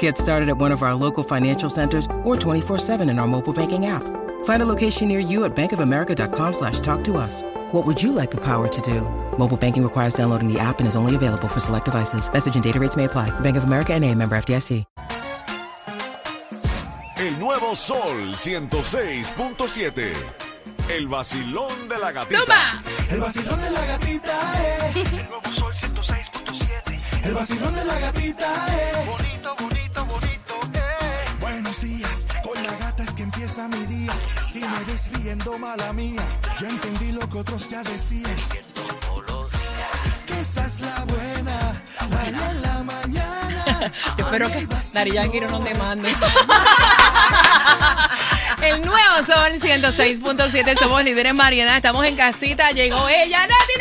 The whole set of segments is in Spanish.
Get started at one of our local financial centers or 24-7 in our mobile banking app. Find a location near you at bankofamerica.com slash talk to us. What would you like the power to do? Mobile banking requires downloading the app and is only available for select devices. Message and data rates may apply. Bank of America and a member FDIC. El nuevo Sol 106.7. El vacilón de la gatita. ¡Toma! El vacilón de la gatita es. Eh. El nuevo sol 106.7. El vacilón de la gatita es. Bonito, bonito, bonito, empieza mi día. Si me ves riendo, mala mía. Yo entendí lo que otros ya decían. Que esa es la buena. Allá en la mañana. Espero que Dari Yankee no nos demande. El nuevo Sol 106.7, somos líderes en variedad, estamos en casita, llegó ella, Nati.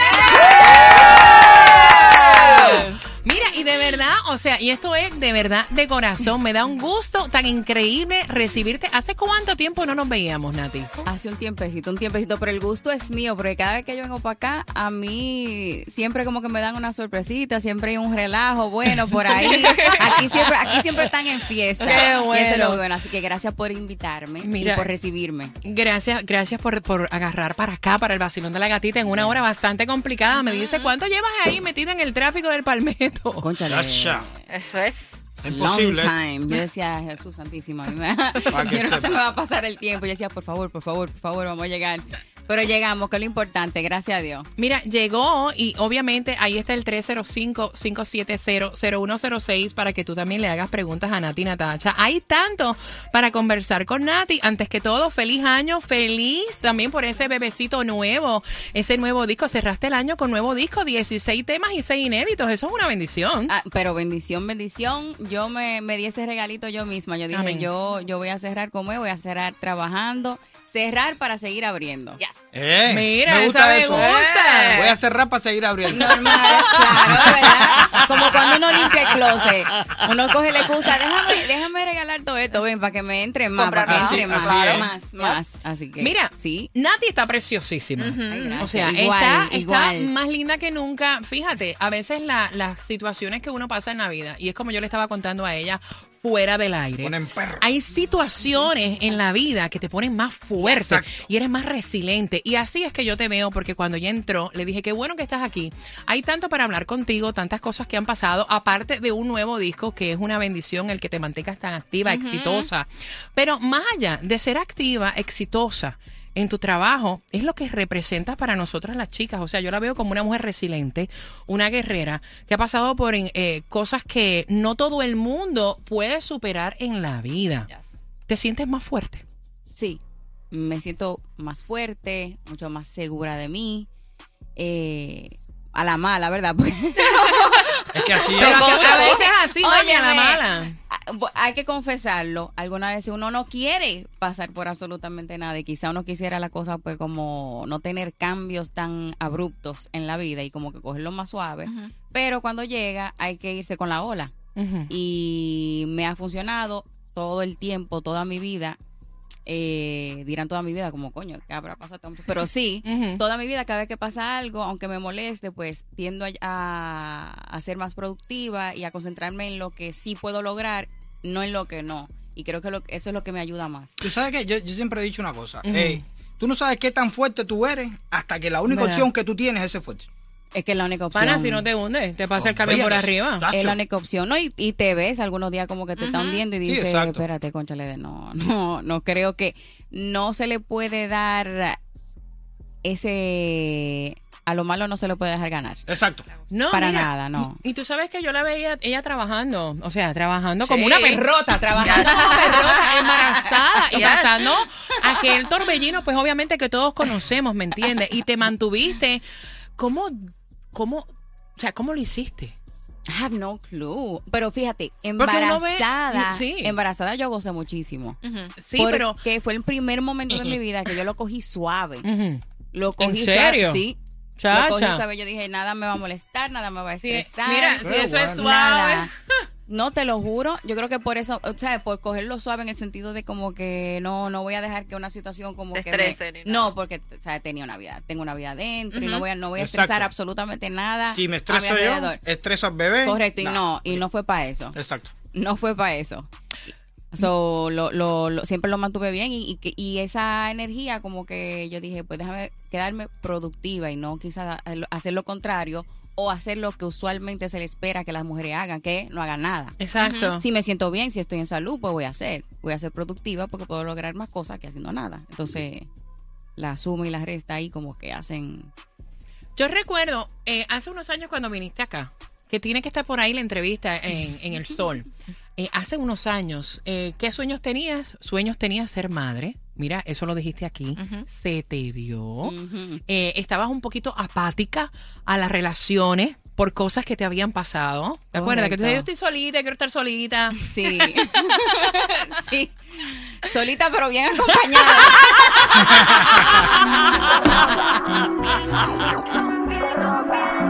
Y de verdad, o sea, y esto es de verdad de corazón, me da un gusto tan increíble recibirte. ¿Hace cuánto tiempo no nos veíamos, Nati? Hace un tiempecito, un tiempecito, pero el gusto es mío, porque cada vez que yo vengo para acá, a mí siempre como que me dan una sorpresita, siempre hay un relajo bueno por ahí. Aquí siempre, aquí siempre están en fiesta. Qué Y eso es bueno. lo bueno, así que gracias por invitarme Mira. y por recibirme. Gracias, gracias por, por agarrar para acá, para el vacilón de la gatita, en una hora bastante complicada. Me dice, ¿cuánto llevas ahí metida en el tráfico del Palmetto? Chacha. Eso es. Imposible. Long time. Yo decía, Jesús Santísimo, a mí me- Para que yo no sepa. se me va a pasar el tiempo. Yo decía, por favor, por favor, por favor, vamos a llegar. Pero llegamos, que es lo importante, gracias a Dios. Mira, llegó y obviamente ahí está el 305-570-0106 para que tú también le hagas preguntas a Nati Natacha. Hay tanto para conversar con Nati. Antes que todo, feliz año, feliz también por ese bebecito nuevo, ese nuevo disco. Cerraste el año con nuevo disco, 16 temas y 6 inéditos. Eso es una bendición. Ah, pero bendición, bendición. Yo me, me di ese regalito yo misma. Yo dije, Amén. yo, yo voy a cerrar como es, voy a cerrar trabajando. Cerrar para seguir abriendo. Eh, Mira, me esa gusta me eso. gusta. Voy a cerrar para seguir abriendo. Normal, claro, ¿verdad? Como cuando uno limpia el closet. Uno coge la excusa, déjame, déjame regalar todo esto, ven, para que me entre más, para que entre más, así es. más, más. Así que, Mira, sí. Nati está preciosísima. Ay. O sea, Igual, está, igual. está más linda que nunca. Fíjate, a veces la- las situaciones que uno pasa en la vida, y es como yo le estaba contando a ella fuera del aire. Ponen perro. Hay situaciones en la vida que te ponen más fuerte Exacto. y eres más resiliente. Y así es que yo te veo, porque cuando ella entró, le dije, qué bueno que estás aquí. Hay tanto para hablar contigo, tantas cosas que han pasado, aparte de un nuevo disco que es una bendición el que te mantengas tan activa, exitosa. Pero más allá de ser activa, exitosa, en tu trabajo es lo que representas para nosotras las chicas. O sea, yo la veo como una mujer resiliente, una guerrera que ha pasado por eh, cosas que no todo el mundo puede superar en la vida. ¿Te sientes más fuerte? Sí, me siento más fuerte, mucho más segura de mí. Eh, a la mala, ¿verdad? Porque- Es que así Pero que a veces así, mami, a la mala. ah, Hay que confesarlo. Algunas veces uno no quiere pasar por absolutamente nada y quizá uno quisiera la cosa pues como no tener cambios tan abruptos en la vida y como que cogerlo más suave. Pero cuando llega hay que irse con la ola. Y me ha funcionado todo el tiempo, toda mi vida. Eh, dirán toda mi vida como coño, ¿qué habrá pasado? tanto? Pero sí, toda mi vida, cada vez que pasa algo, aunque me moleste, pues tiendo a, a- a ser más productiva y a concentrarme en lo que sí puedo lograr, no en lo que no. Y creo que lo- eso es lo que me ayuda más. Tú sabes que yo, yo siempre he dicho una cosa. Ujú. Ey, tú no sabes qué tan fuerte tú eres hasta que la única ¿Verdad? opción que tú tienes es ser fuerte. Es que es la única opción. Pana, si no te hundes, te pasa el camión por arriba. Es la única opción, ¿no? Y, y te ves algunos días como que te está hundiendo y Sí, dices, exacto. espérate, conchale, de no, no, no creo que no se le puede dar ese, a lo malo no se le puede dejar ganar. Exacto. No, Para mira, nada, no. Y tú sabes que yo la veía ella trabajando, o sea, trabajando como una perrota, trabajando como perrota, embarazada y pasando aquel torbellino, pues obviamente que todos conocemos, ¿me entiendes? Y te mantuviste, ¿cómo, cómo, o sea, cómo lo hiciste? I have no clue. Pero fíjate, ve- embarazada, sí. embarazada yo gocé muchísimo. Sí, pero... porque fue el primer momento de mi vida que yo lo cogí suave. Lo cogí ¿En serio? suave. Sí. Chacha. Lo cogí suave. Yo dije, nada me va a molestar, nada me va a Sí, estresar. mira, si eso es suave. Nada. No te lo juro, yo creo que por eso, o sea, por cogerlo suave en el sentido de como que no no voy a dejar que una situación como Te que estrese me- ni nada. no, porque o sea, tenía una vida, tengo una vida adentro y no voy a no voy a Exacto. estresar absolutamente nada. Si me a mi estreso yo, alrededor. estreso al bebé. Correcto, y no y no fue para eso. Exacto. No fue para eso. So, lo, lo, lo- siempre lo mantuve bien y, y, y esa energía como que yo dije, pues déjame quedarme productiva y no quizás hacer lo contrario o hacer lo que usualmente se le espera que las mujeres hagan, que no hagan nada. Exacto. Si me siento bien, si estoy en salud, pues voy a hacer. Voy a ser productiva porque puedo lograr más cosas que haciendo nada. Entonces, la suma y la resta ahí como que hacen... Yo recuerdo eh, hace unos años cuando viniste acá, que tiene que estar por ahí la entrevista en, en El Sol. Eh, hace unos años, eh, ¿qué sueños tenías? Sueños tenías ser madre. Mira, eso lo dijiste aquí. Se te dio. Eh, estabas un poquito apática a las relaciones por cosas que te habían pasado. ¿Te acuerdas? Que tú decías, yo estoy solita, quiero estar solita. Sí. sí. Solita pero bien acompañada.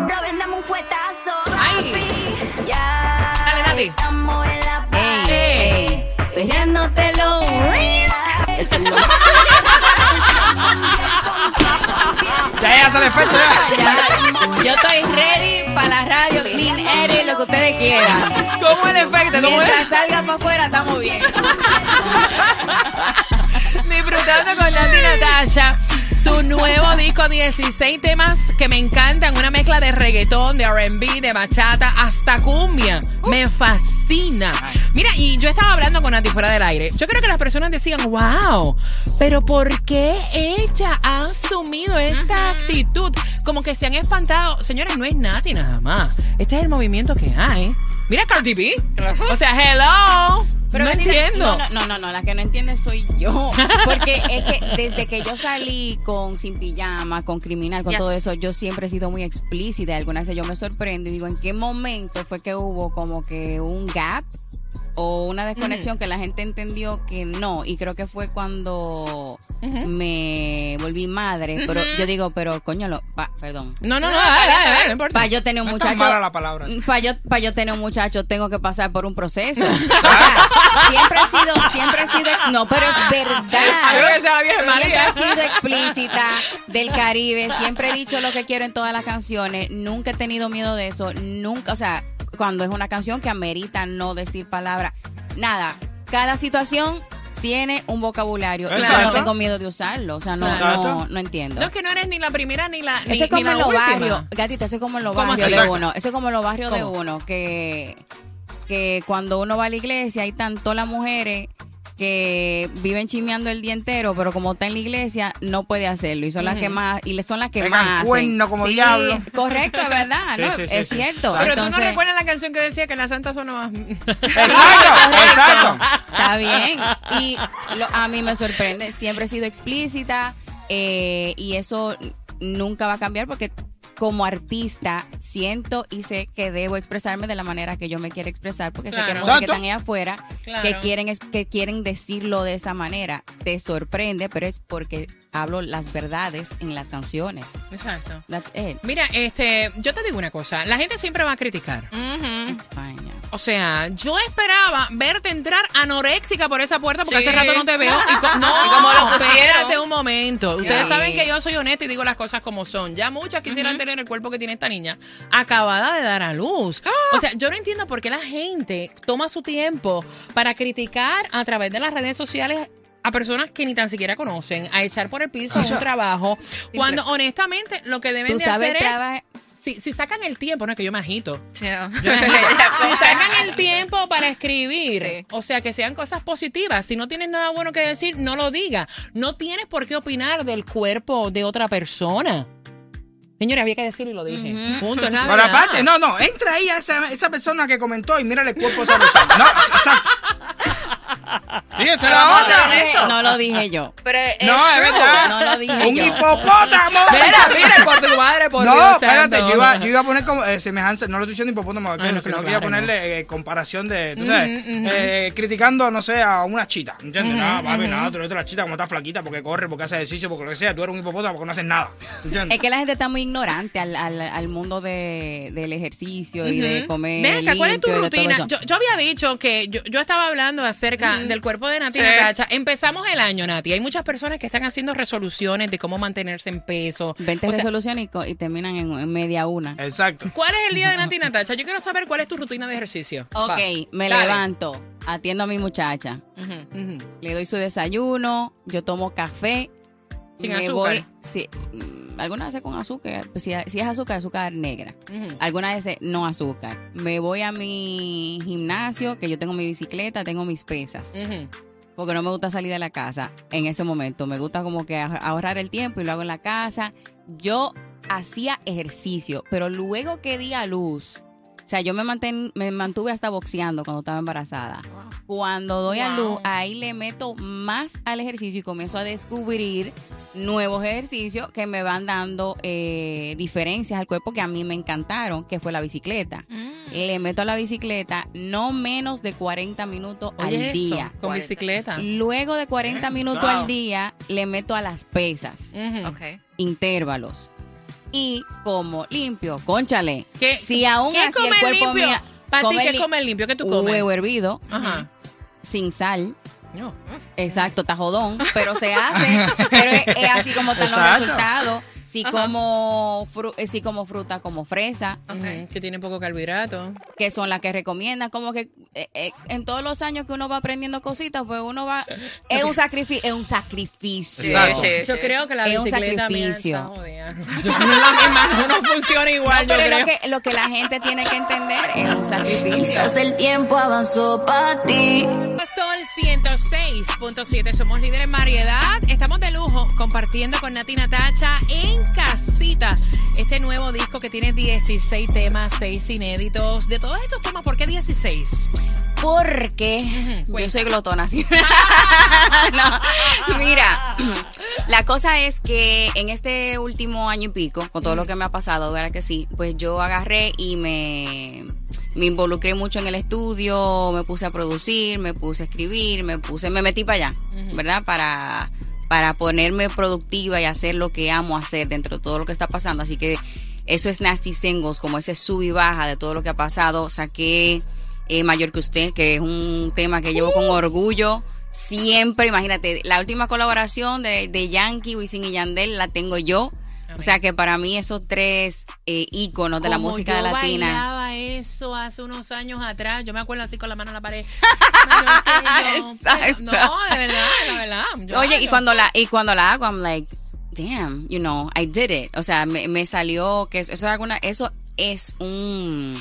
Dame un fuetazo. ¡Ay! Ya. Dale, dale. Estamos en la Ey, ¡Ey! ey. Ya, ya sale efecto, ya. Yo estoy ready para la radio, clean air, lo que ustedes quieran. ¿Cómo el efecto? ¿Cómo es? Mientras salga para afuera, estamos bien. Disfrutando con Nati Natasha. Su nuevo disco, 16 temas que me encantan. Una mezcla de reggaetón, de RB, de bachata, hasta cumbia. Me fascina. Mira, y yo estaba hablando con Nati fuera del aire. Yo creo que las personas decían, wow, pero ¿por qué ella ha asumido esta actitud? Como que se han espantado. Señores, no es Nati nada más. Este es el movimiento que hay. Mira Cardi B. O sea, hello. no Betty, entiendo. No, no, no, no, la que no entiende soy yo. Porque es que desde que yo salí con Sin Pijama, con Criminal, con Yes. todo eso, yo siempre he sido muy explícita. Algunas veces yo me sorprendo y digo, ¿en qué momento fue que hubo como que un gap? O una desconexión que la gente entendió que no. Y creo que fue cuando me volví madre. Pero yo digo, pero coño, lo, pa- perdón. No, no, no, dale, dale, dale, no importa. Para yo tener un No muchacho. mala la palabra. Para yo, pa' yo tener un muchacho tengo que pasar por un proceso. O sea, siempre he sido, siempre he sido, no, pero es verdad. Siempre he sido explícita del Caribe, siempre he dicho lo que quiero en todas las canciones, nunca he tenido miedo de eso, nunca, o sea, cuando es una canción que amerita no decir palabras, nada, cada situación tiene un vocabulario y yo no tengo miedo de usarlo, o sea, no, no, no entiendo. No, es que no eres ni la primera ni la ni, Eso es ni como la en los barrios, gatita, eso es como en los ¿Cómo barrios de uno. Eso es como en los barrios de uno, que, que cuando uno va a la iglesia hay tanto las mujeres que viven chimeando el día entero, pero como está en la iglesia, no puede hacerlo. Y son las que más, y son las que Pegan más. hacen. cuerno como Sí, diablo. Correcto, es verdad, Sí, ¿no? sí, sí, es sí. cierto. Pero tú no recuerdas la canción que decía que las santas son más... Exacto, exacto. Está bien. Y lo- a mí me sorprende. Siempre he sido explícita eh, y eso nunca va a cambiar porque como artista siento y sé que debo expresarme de la manera que yo me quiero expresar porque sé que mujeres que están allá afuera Claro. que quieren es- que quieren decirlo de esa manera. Te sorprende, pero es porque hablo las verdades en las canciones. Exacto. That's it. Mira, este, yo te digo una cosa, la gente siempre va a criticar. It's fine. O sea, yo esperaba verte entrar anoréxica por esa puerta porque Sí. hace rato no te veo. Y co- no, Y como lo espérate un momento. Ustedes saben que yo soy honesta y digo las cosas como son. Ya muchas quisieran tener el cuerpo que tiene esta niña acabada de dar a luz. O sea, yo no entiendo por qué la gente toma su tiempo para criticar a través de las redes sociales a personas que ni tan siquiera conocen, a echar por el piso un trabajo, cuando honestamente lo que deben de hacer es, si, si sacan el tiempo, no es que yo me agito, Yeah. yo me agito. si sacan el tiempo para escribir, Sí. o sea, que sean cosas positivas. Si no tienes nada bueno que decir, no lo digas. No tienes por qué opinar del cuerpo de otra persona. Señores, había que decirlo y lo dije. Punto, es la Pero verdad. aparte, no, no, entra ahí a esa, esa persona que comentó y mira el cuerpo de esa persona. No, exacto. Sí, esa es No, la no, otra. lo dije- no lo dije yo. Pero es No, es verdad. No lo dije Un yo. hipopótamo. Mira, mira, por tu madre, por No, Dios espérate, santo. yo iba, yo iba a poner como eh, semejanza, no lo estoy diciendo hipopótamo Ah, no, sino que iba a ponerle eh, comparación de, tú sabes, eh, criticando, no sé, a una chita, ¿entiendes? no, papi, no, tú eres la chita como está flaquita porque corre, porque hace ejercicio, porque lo que sea, tú eres un hipopótamo porque no haces nada, ¿entiendes? Es que la gente está muy ignorante al, al, al mundo de, del ejercicio y de comer. Ven acá, ¿cuál es tu rutina? Yo, yo había dicho que yo, yo estaba hablando acerca del cuerpo de Nati Sí. Natacha. Empezamos el año, Nati. Hay muchas personas que están haciendo resoluciones de cómo mantenerse en peso. 20 O sea, resoluciones y, terminan en, en media una. Exacto. ¿Cuál es el día de Nati Natacha? Yo quiero saber cuál es tu rutina de ejercicio. Ok, Va. me Dale. levanto, atiendo a mi muchacha, le doy su desayuno, yo tomo café. Sin me azúcar. voy- sí, mm, algunas veces con azúcar, pues, si, si es azúcar, azúcar negra. Algunas veces no azúcar. Me voy a mi gimnasio, que yo tengo mi bicicleta, tengo mis pesas. Porque no me gusta salir de la casa en ese momento. Me gusta como que ah- ahorrar el tiempo y lo hago en la casa. Yo hacía ejercicio, pero luego que di a luz, o sea, yo me, manten- me mantuve hasta boxeando cuando estaba embarazada. Cuando doy a luz, ahí le meto más al ejercicio y comienzo a descubrir nuevos ejercicios que me van dando eh, diferencias al cuerpo que a mí me encantaron, que fue la bicicleta. Le meto a la bicicleta no menos de 40 minutos Oye, al eso, día. con bicicleta. Luego de 40 minutos wow. al día, le meto a las pesas, Ujú. Ok. intervalos. Y como limpio, conchale. ¿Qué- si aún ¿Qué así el cuerpo limpio? mío Para ti, come ¿qué li- limpio? ¿Qué tú comes? huevo hervido, Ajá. sin sal. No. Exacto, está jodón, pero se hace. pero es, es así como están los Exacto. Si como, fru- eh, si como fruta como fresa, Que tiene poco carbohidrato. que son las que recomiendan, como que eh, eh, en todos los años que uno va aprendiendo cositas, pues uno va... Es un sacrificio, es un sacrificio. Sí, Yo sí. creo que la Es un bicicleta mía sacrificio. está jodida. No funciona igual, No, yo pero creo. lo que, lo que la gente tiene que entender es un sacrificio. Quizás el tiempo avanzó para ti. Sol 106.7, somos líderes en variedad. Estamos de lujo compartiendo con Nati Natacha en casita este nuevo disco que tiene 16 temas, 6 inéditos. De todos estos temas, ¿por qué 16? Porque yo soy glotona. ¿sí? no, mira, la cosa es que en este último año y pico, con todo lo que me ha pasado, ¿verdad que sí? Pues yo agarré y me, me involucré mucho en el estudio, me puse a producir, me puse a escribir, me puse, me metí para allá, ¿verdad? Para, para ponerme productiva y hacer lo que amo hacer dentro de todo lo que está pasando. Así que eso es Nasty Singles, como ese sub y baja de todo lo que ha pasado. Saqué eh, Mayor que Usted, que es un tema que llevo con orgullo. Siempre, imagínate, la última colaboración de, de Yankee, Wisin y Yandel la tengo yo. O sea que para mí esos tres eh, íconos de la música yo latina. bailaba eso hace unos años atrás. Yo me acuerdo así con la mano en la pared. Yo. Exacto. No, de verdad, de verdad. Yo Oye, y cuando la y cuando la hago, I'm like, damn, you know, I did it. O sea, me, me salió que eso es alguna, eso es un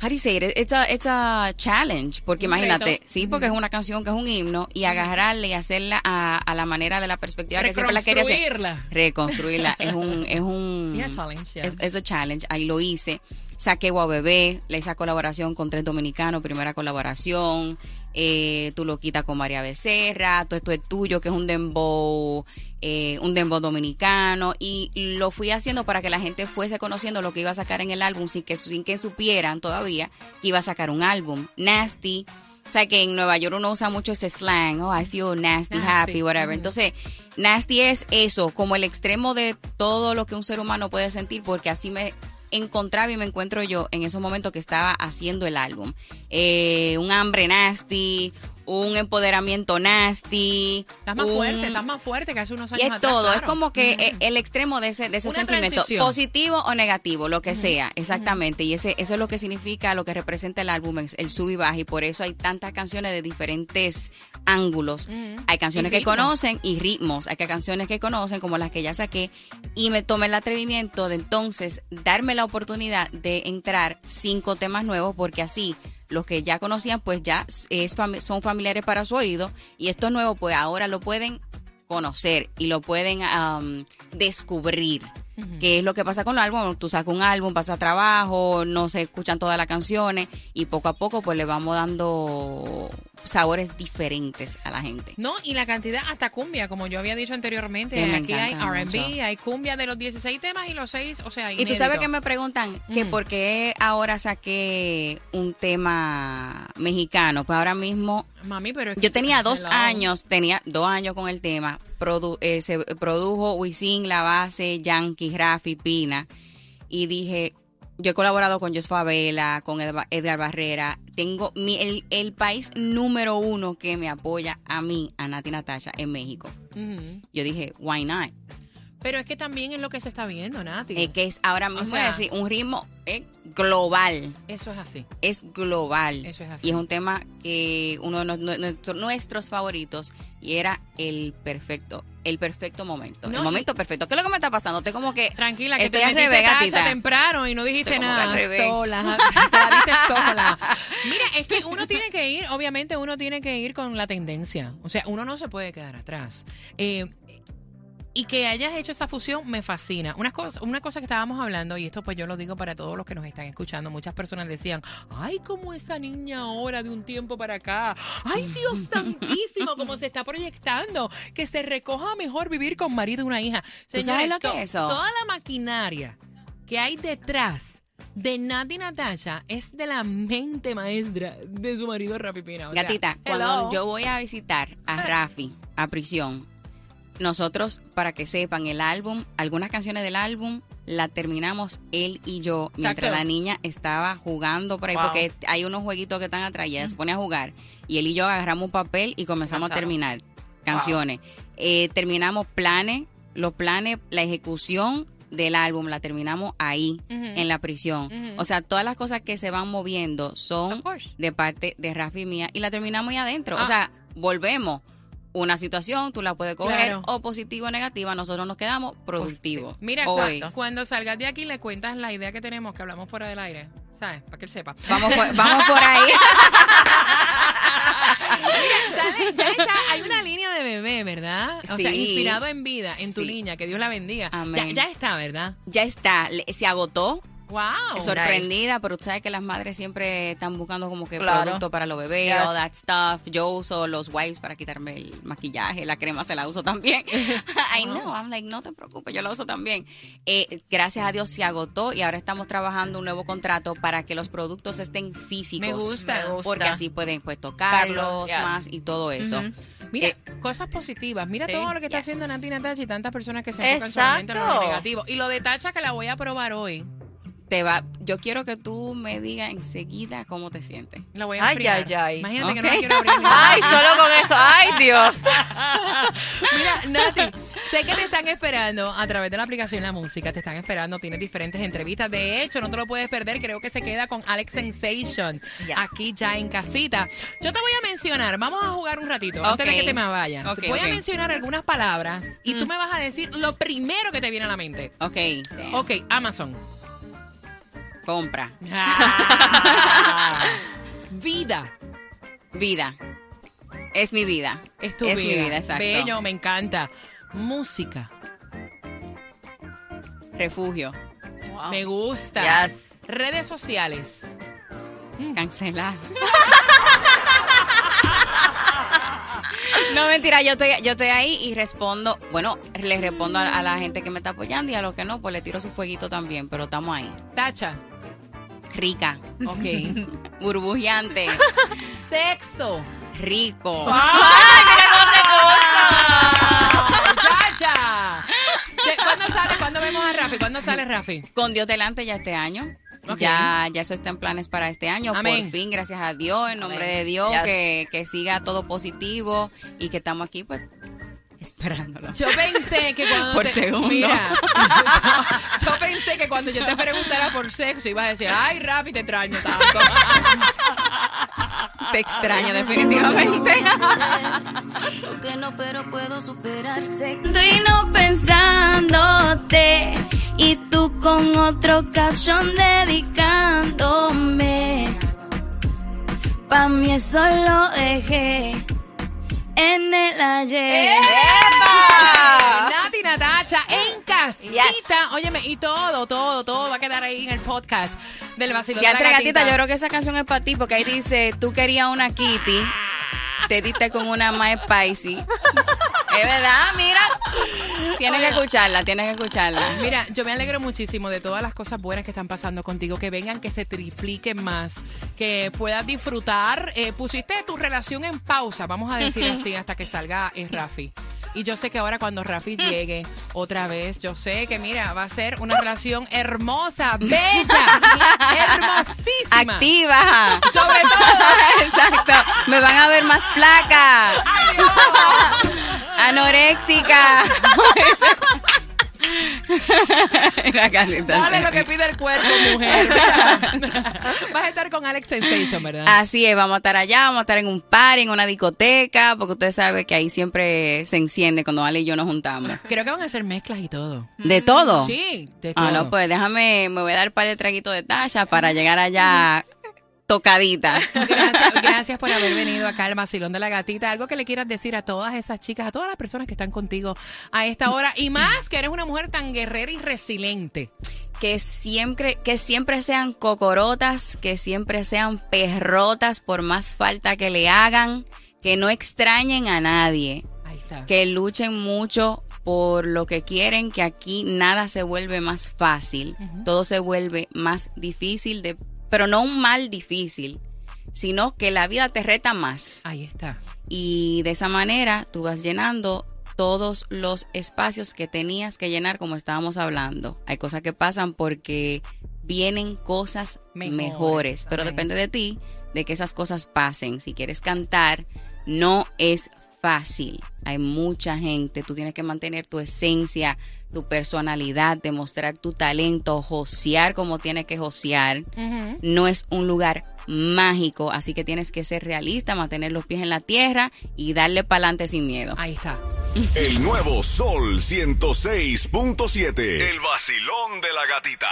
How do you say it? It's a, it's a challenge, porque Un imagínate, reto. sí, porque es una canción que es un himno y agarrarle y hacerla a, a la manera de la perspectiva que siempre la quería hacer. Reconstruirla. Reconstruirla es un es un Yeah, challenge, yeah. es, es a challenge. Ahí lo hice. Saqué Guau Bebé, le hice colaboración con tres dominicanos, primera colaboración. Eh, tú lo quitas con María Becerra, todo esto es tuyo, que es un dembow, eh, un dembow dominicano. Y lo fui haciendo para que la gente fuese conociendo lo que iba a sacar en el álbum sin que, sin que supieran todavía que iba a sacar un álbum. Nasty. O sea que en Nueva York uno usa mucho ese slang, oh, I feel nasty, Nasty. happy, whatever. Entonces, nasty es eso, como el extremo de todo lo que un ser humano puede sentir, porque así me encontraba y me encuentro yo en esos momentos que estaba haciendo el álbum. Eh, un hambre nasty, un empoderamiento nasty. Estás más un- fuerte, estás más fuerte que hace unos años y es atrás, todo, es como que eh, el extremo de ese, de ese Una sentimiento, transición. positivo o negativo, lo que sea, exactamente. Y ese, eso es lo que significa, lo que representa el álbum, el sub y baja. Y por eso hay tantas canciones de diferentes ángulos. Hay canciones que conocen y ritmos. Hay que- canciones que conocen, como las que ya saqué. Y me tomé el atrevimiento de entonces darme la oportunidad de entrar cinco temas nuevos, porque así los que ya conocían, pues ya es son familiares para su oído. Y estos nuevos, pues ahora lo pueden conocer y lo pueden descubrir. Que es lo que pasa con los álbumes. Tú sacas un álbum, pasa trabajo, no se escuchan todas las canciones y poco a poco pues le vamos dando sabores diferentes a la gente. No, y la cantidad hasta cumbia, como yo había dicho anteriormente. Que Aquí hay RB, hay cumbia de los 16 temas y los 6, o sea, Y tú sabes inédito. que me preguntan que Mm. por qué ahora saqué un tema mexicano. Pues ahora mismo Mami, pero es yo tenía dos hello. años, tenía dos años con el tema. Produ- eh, se produjo Wisin, La Base, Yankee, Rafi, Pina. Y dije, yo he colaborado con Jos Favela, con Edgar Barrera. Tengo mi, el, el país número uno que me apoya a mí, a Nati Natasha, en México. Yo dije, why not? Pero es que también es lo que se está viendo, Nati. Es que es ahora mismo sea- un ritmo eh, global. Eso es así. es global. Eso es así. Y es un tema que uno de nuestros favoritos y era el perfecto, el perfecto momento. No, el momento perfecto. ¿Qué es lo que me está pasando? Estoy como que Tranquila, que estoy te metiste gatita. temprano y no dijiste Estoy nada. Sola, te la diste sola. Mira, es que uno tiene que ir, obviamente uno tiene que ir con la tendencia. O sea, uno no se puede quedar atrás. Eh, y que hayas hecho esta fusión me fascina. Una cosa, una cosa que estábamos hablando, y esto pues yo lo digo para todos los que nos están escuchando, muchas personas decían, ay, como esa niña ahora de un tiempo para acá, ay, Dios santísimo, cómo se está proyectando, que se recoja mejor vivir con marido y una hija. ¿Tú sabes Señores, lo que es eso? Toda la maquinaria que hay detrás de Nati Natasha es de la mente maestra de su marido Rafi Pina. O sea, Gatita, hello. cuando yo voy a visitar a Rafi a prisión, nosotros, para que sepan, el álbum, algunas canciones del álbum la terminamos él y yo mientras Exacto. la niña estaba jugando por ahí, Wow. porque hay unos jueguitos que están atrás ella se pone a jugar. Y él y yo agarramos un papel y comenzamos a terminar canciones. Eh, terminamos planes, los planes, la ejecución del álbum la terminamos ahí, en la prisión. O sea, todas las cosas que se van moviendo son de parte de Rafi y mía y la terminamos ahí adentro. Ah. O sea, volvemos. Una situación, tú la puedes coger Claro. o positiva o negativa, nosotros nos quedamos productivos. Mira, Hoy. cu- cuando salgas de aquí le cuentas la idea que tenemos, que hablamos fuera del aire, ¿sabes? Para que él sepa. Vamos por, vamos por ahí. Mira, ¿sabes? Ya está, hay una línea de bebé, ¿verdad? O sea, inspirado en vida, en tu Sí. niña, que Dios la bendiga. Ya, Amén. ya está, ¿verdad? ya está, se agotó. Wow. sorprendida, pero tú sabes que las madres siempre están buscando como que Claro. producto para los bebés, Yes. all that stuff. Yo uso los wipes para quitarme el maquillaje, la crema se la uso también. I know, I'm like, no te preocupes, yo la uso también. Eh, gracias a Dios se agotó y ahora estamos trabajando un nuevo contrato para que los productos estén físicos. Me gusta. Me gusta. Porque así pueden pues tocarlos Yes. más y todo eso. Ujú. Mira, Eh, cosas positivas. Mira Sí. todo lo que está Yes. haciendo Nati Natasha y tantas personas que se enfocan solamente en lo negativo. Y lo de Tacha que la voy a probar hoy. Te va, yo quiero que tú me digas enseguida cómo te sientes. La voy a Ay, enfriar. ay, ay. Imagínate que no la quiero abrir. Ay, solo con eso. Ay, Dios. Mira, Nati, sé que te están esperando a través de la aplicación La Música, te están esperando, tienes diferentes entrevistas. De hecho, no te lo puedes perder, creo que se queda con Alex Sensation Yes. aquí ya en casita. Yo te voy a mencionar, vamos a jugar un ratito antes de que te me vayas. Ok, voy a mencionar algunas palabras y tú me vas a decir lo primero que te viene a la mente. Ok, Ok, Amazon. Compra, Ah. Vida. vida. Es mi vida. Es tu Es mi vida. vida, exacto. Bello, me encanta. Música. Refugio. Wow. Me gusta. Yes. Redes sociales. Cancelado. No, mentira, yo estoy, yo estoy ahí y respondo, bueno, le respondo a, a la gente que me está apoyando y a los que no, pues le tiro su fueguito también, pero estamos ahí. Tacha. Rica, Ok. burbujeante, Sexo. rico. ¡Chacha! ¿Qué- ¿Cuándo sale? ¿Cuándo vemos a Rafi? ¿Cuándo sale Rafi? Con Dios delante ya este año. Ok. Ya, ya eso está en planes para este año. Amén. Por fin, gracias a Dios, en nombre Amén. de Dios, Yes. que, que siga todo positivo y que estamos aquí, pues, esperándolo. Yo pensé que cuando Por te- segundo. Mira, yo, yo pensé que cuando yo te preguntara por sexo ibas a decir, ay, Rafi, te extraño tanto. Te extraño definitivamente. Lo que no, pero puedo superarse. Estoy no pensándote y tú con otro caption dedicándome. Pa' mí eso lo dejé en el ayer. Nati Natacha en. Casita. Óyeme, y todo, todo, todo va a quedar ahí en el podcast del vacilón Ya de la entre gatita, gatita. yo creo que esa canción es para ti, porque ahí dice, tú querías una Kitty, te diste con una más spicy. Es verdad, mira. Tienes que escucharla, tienes que escucharla. Mira, yo me alegro muchísimo de todas las cosas buenas que están pasando contigo, que vengan, que se tripliquen más, que puedas disfrutar. Eh, pusiste tu relación en pausa, vamos a decir así, hasta que salga eh, Rafi. Y yo sé que ahora cuando Rafi llegue otra vez, yo sé que mira, va a ser una relación hermosa, bella, hermosísima. Activa. Sobre todo. Exacto. Me van a ver más flaca. Anoréxica. La. Dale lo que pide el cuerpo, mujer. Vas a estar con Alex Sensation, ¿verdad? Así es, vamos a estar allá, vamos a estar en un par, en una discoteca, porque usted sabe que ahí siempre se enciende cuando Ale y yo nos juntamos. Creo que van a hacer mezclas y todo. ¿De todo? Sí, de todo. Ah, no, pues déjame, me voy a dar un par de traguitos de Tasha para llegar allá tocadita. Gracias, gracias por haber venido acá al Macilón de la Gatita. Algo que le quieras decir a todas esas chicas, a todas las personas que están contigo a esta hora. Y más que eres una mujer tan guerrera y resiliente. que siempre, que siempre sean cocorotas, que siempre sean perrotas por más falta que le hagan, que no extrañen a nadie, Ahí está. que luchen mucho por lo que quieren, que aquí nada se vuelve más fácil, todo se vuelve más difícil, de, pero no un mal difícil, sino que la vida te reta más. Ahí está. Y de esa manera tú vas llenando todos los espacios que tenías que llenar como estábamos hablando. Hay cosas que pasan porque vienen cosas Mejores, mejores, pero depende de ti de que esas cosas pasen. Si quieres cantar, no es fácil. Hay mucha gente, tú tienes que mantener tu esencia, tu personalidad, demostrar tu talento, josear como tienes que josear no es un lugar mágico, así que tienes que ser realista, mantener los pies en la tierra y darle para adelante sin miedo. Ahí está. El nuevo Sol 106.7. El vacilón de la gatita.